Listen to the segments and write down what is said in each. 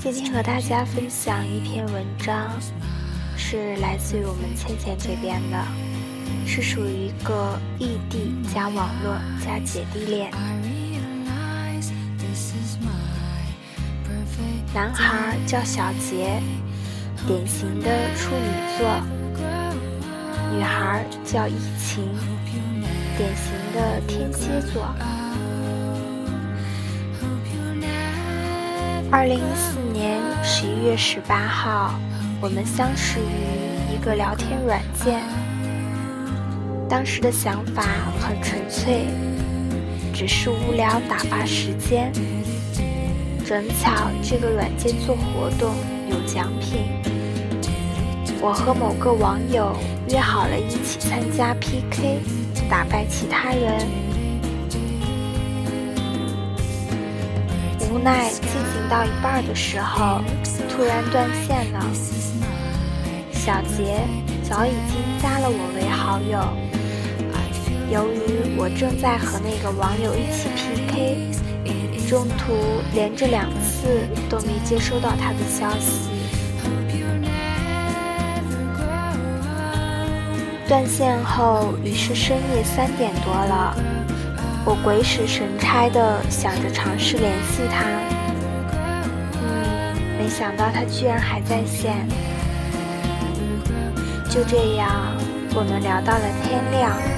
今天和大家分享一篇文章，是来自于我们倩倩这边的，是属于一个异地加网络加姐弟恋。男孩叫小杰，典型的处女座；女孩叫依晴，典型的天蝎座。二零一四年十一月十八号，我们相识于一个聊天软件。当时的想法很纯粹，只是无聊打发时间。正巧这个软件做活动有奖品，我和某个网友约好了一起参加 PK，打败其他人。无奈进行到一半的时候，突然断线了。小杰早已经加了我为好友。由于我正在和那个网友一起 PK，中途连着两次都没接收到他的消息。断线后已是深夜三点多了。我鬼使神差的想着尝试联系他，嗯，没想到他居然还在线。就这样，我们聊到了天亮。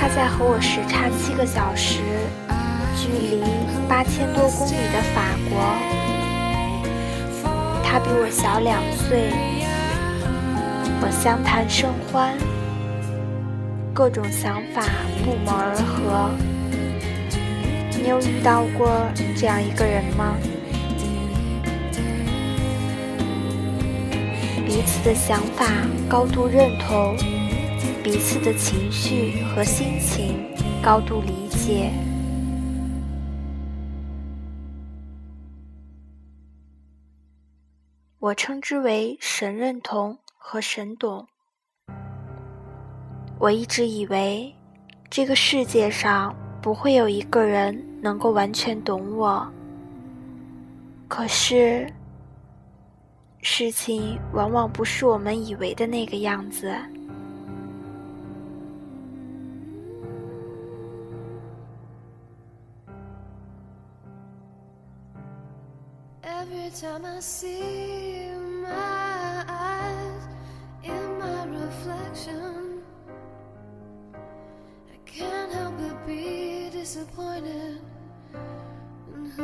他在和我时差七个小时，距离八千多公里的法国。他比我小两岁，我相谈甚欢。各种想法不谋而合。你有遇到过这样一个人吗？彼此的想法高度认同，彼此的情绪和心情高度理解。我称之为神认同和神懂。我一直以为，这个世界上不会有一个人能够完全懂我。可是，事情往往不是我们以为的那个样子。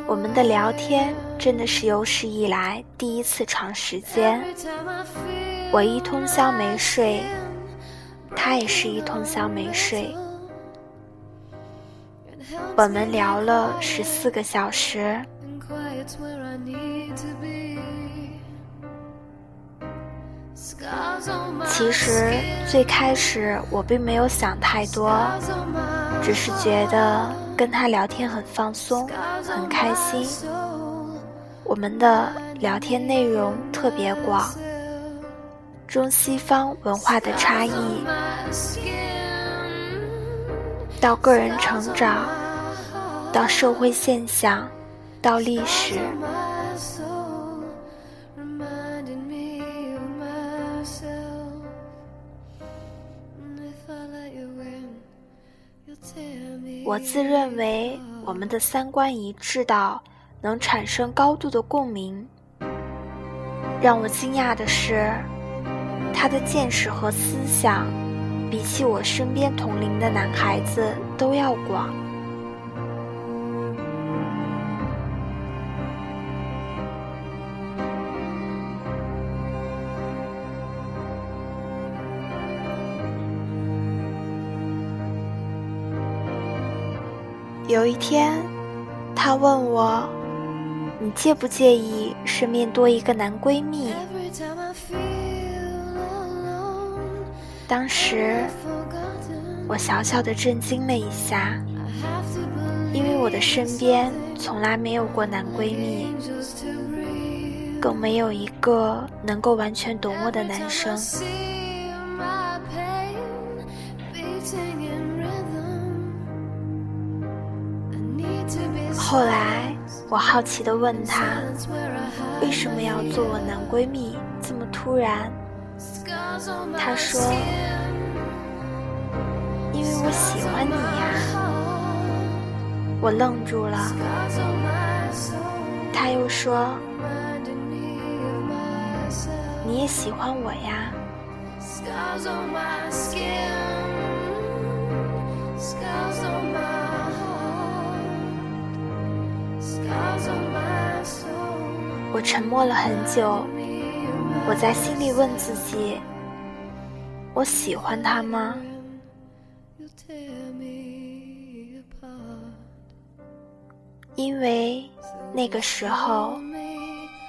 我们的聊天真的是有史以来第一次长时间。我一通宵没睡，他也是一通宵没睡。我们聊了十四个小时。其实最开始我并没有想太多，只是觉得跟他聊天很放松，很开心。我们的聊天内容特别广，中西方文化的差异，到个人成长，到社会现象，到历史。我自认为我们的三观一致到能产生高度的共鸣。让我惊讶的是，他的见识和思想比起我身边同龄的男孩子都要广。有一天，他问我：“你介不介意身边多一个男闺蜜？”当时，我小小的震惊了一下，因为我的身边从来没有过男闺蜜，更没有一个能够完全懂我的男生。后来，我好奇地问他，为什么要做我男闺蜜？这么突然？他说，因为我喜欢你呀。我愣住了。他又说，你也喜欢我呀。沉默了很久，我在心里问自己：我喜欢他吗？因为那个时候，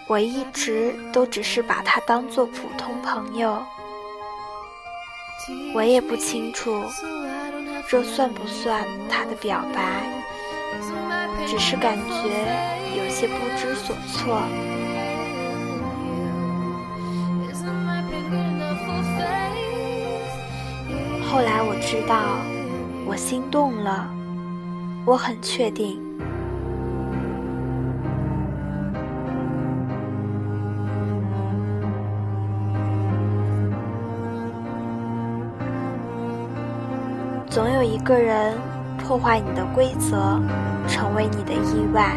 我一直都只是把他当做普通朋友，我也不清楚这算不算他的表白，只是感觉有些不知所措。后来我知道，我心动了，我很确定。总有一个人破坏你的规则，成为你的意外。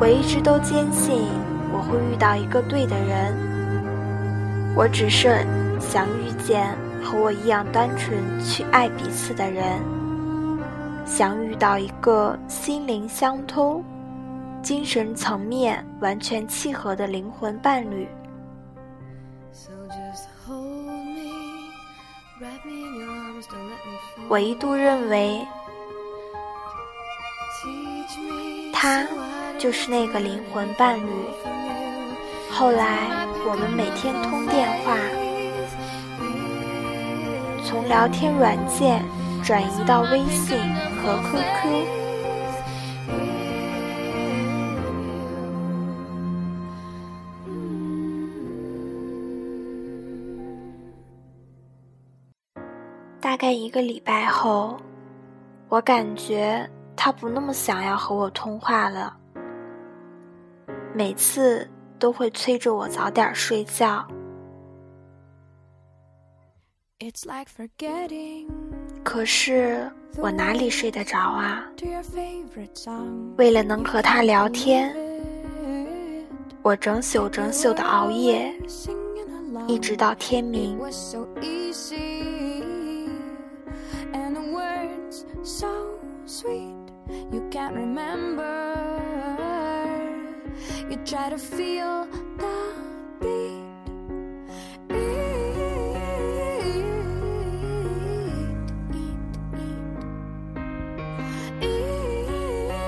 我一直都坚信我会遇到一个对的人，我只是想遇见。和我一样单纯去爱彼此的人，想遇到一个心灵相通、精神层面完全契合的灵魂伴侣。我一度认为，他就是那个灵魂伴侣。后来，我们每天通电话。从聊天软件转移到微信和 QQ，大概一个礼拜后，我感觉他不那么想要和我通话了，每次都会催着我早点睡觉。可是我哪里睡得着啊？为了能和他聊天，我整宿整宿的熬夜，一直到天明。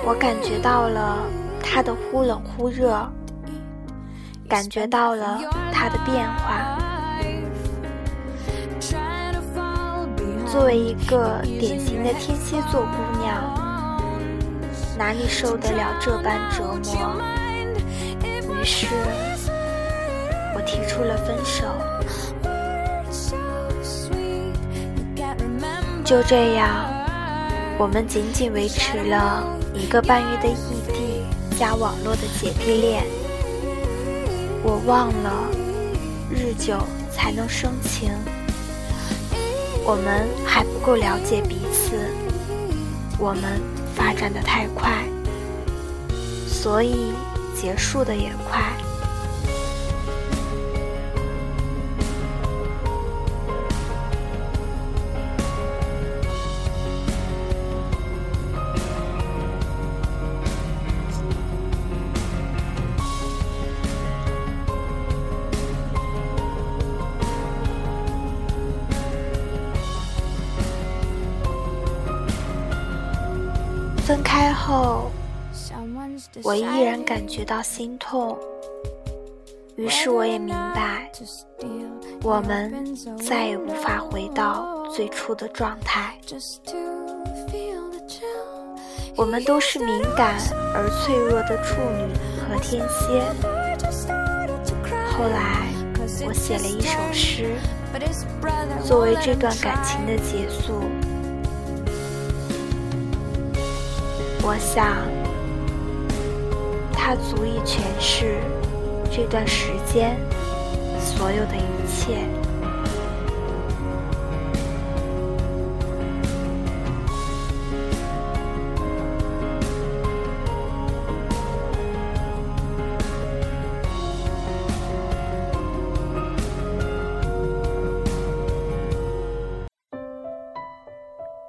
我感觉到了他的忽冷忽热，感觉到了他的变化。作为一个典型的天蝎座姑娘，哪里受得了这般折磨？于是，我提出了分手。就这样，我们仅仅维持了。一个半月的异地加网络的姐弟恋，我忘了日久才能生情，我们还不够了解彼此，我们发展的太快，所以结束的也快。我依然感觉到心痛。于是我也明白，我们再也无法回到最初的状态。我们都是敏感而脆弱的处女和天蝎。后来，我写了一首诗，作为这段感情的结束。我想，它足以诠释这段时间所有的一切。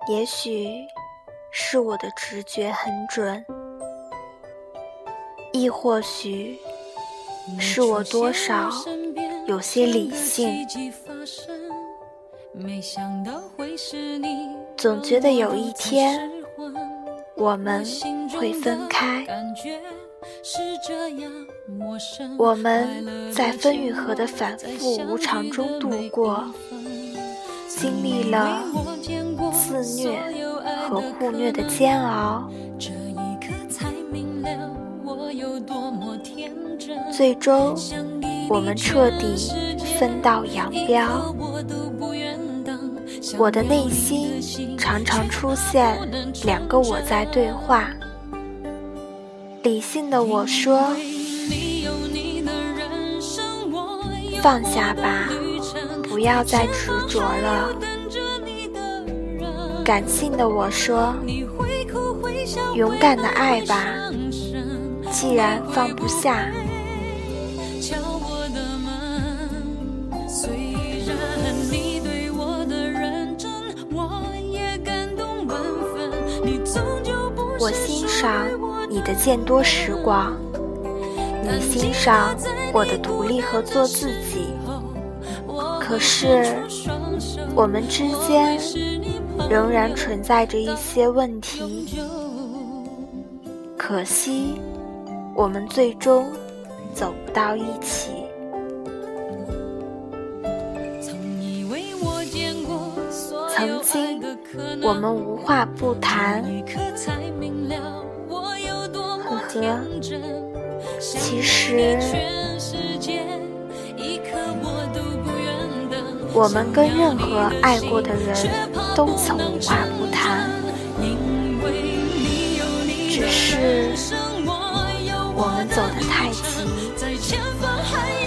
也许是我的直觉很准，亦或许是我多少有些理性。总觉得有一天我们会分开，我们在分与合的反复无常中度过。经历了自虐和互虐的煎熬，最终我们彻底分道扬镳。我的内心常常出现两个我在对话：理性的我说，放下吧。不要再执着了。感性的我说：“勇敢的爱吧，既然放不下。”我欣赏你的见多识广，你欣赏我的独立和做自己。可是，我们之间仍然存在着一些问题。可惜，我们最终走不到一起。曾经，我们无话不谈。呵呵，其实。我们跟任何爱过的人都曾无话不谈，只是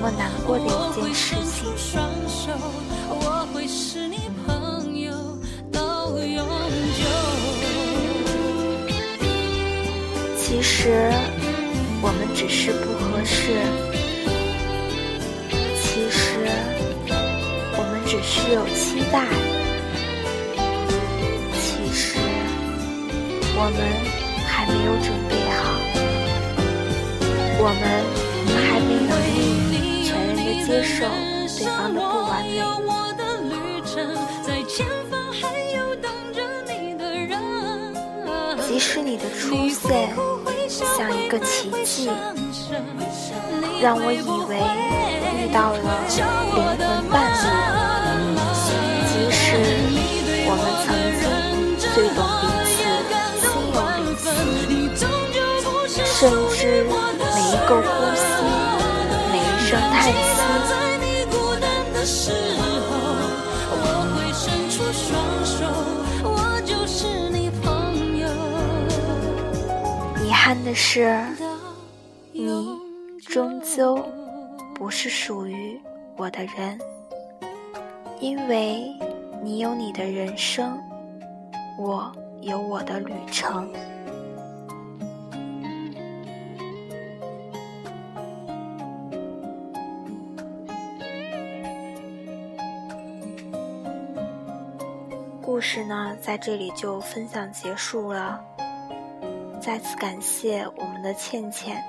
么难过的一件事情。其实，我们只是不合适。其实，我们只是有期待。其实我们还没有准备好，我们接受对方的不完美。即使你的出现像一个奇迹，让我以为遇到了灵魂伴侣。即使我们曾经最懂彼此。心有灵犀甚至每一个呼吸，遗憾的是，你终究不是属于我的人，因为你有你的人生，我有我的旅程。事呢，在这里就分享结束了。再次感谢我们的倩倩。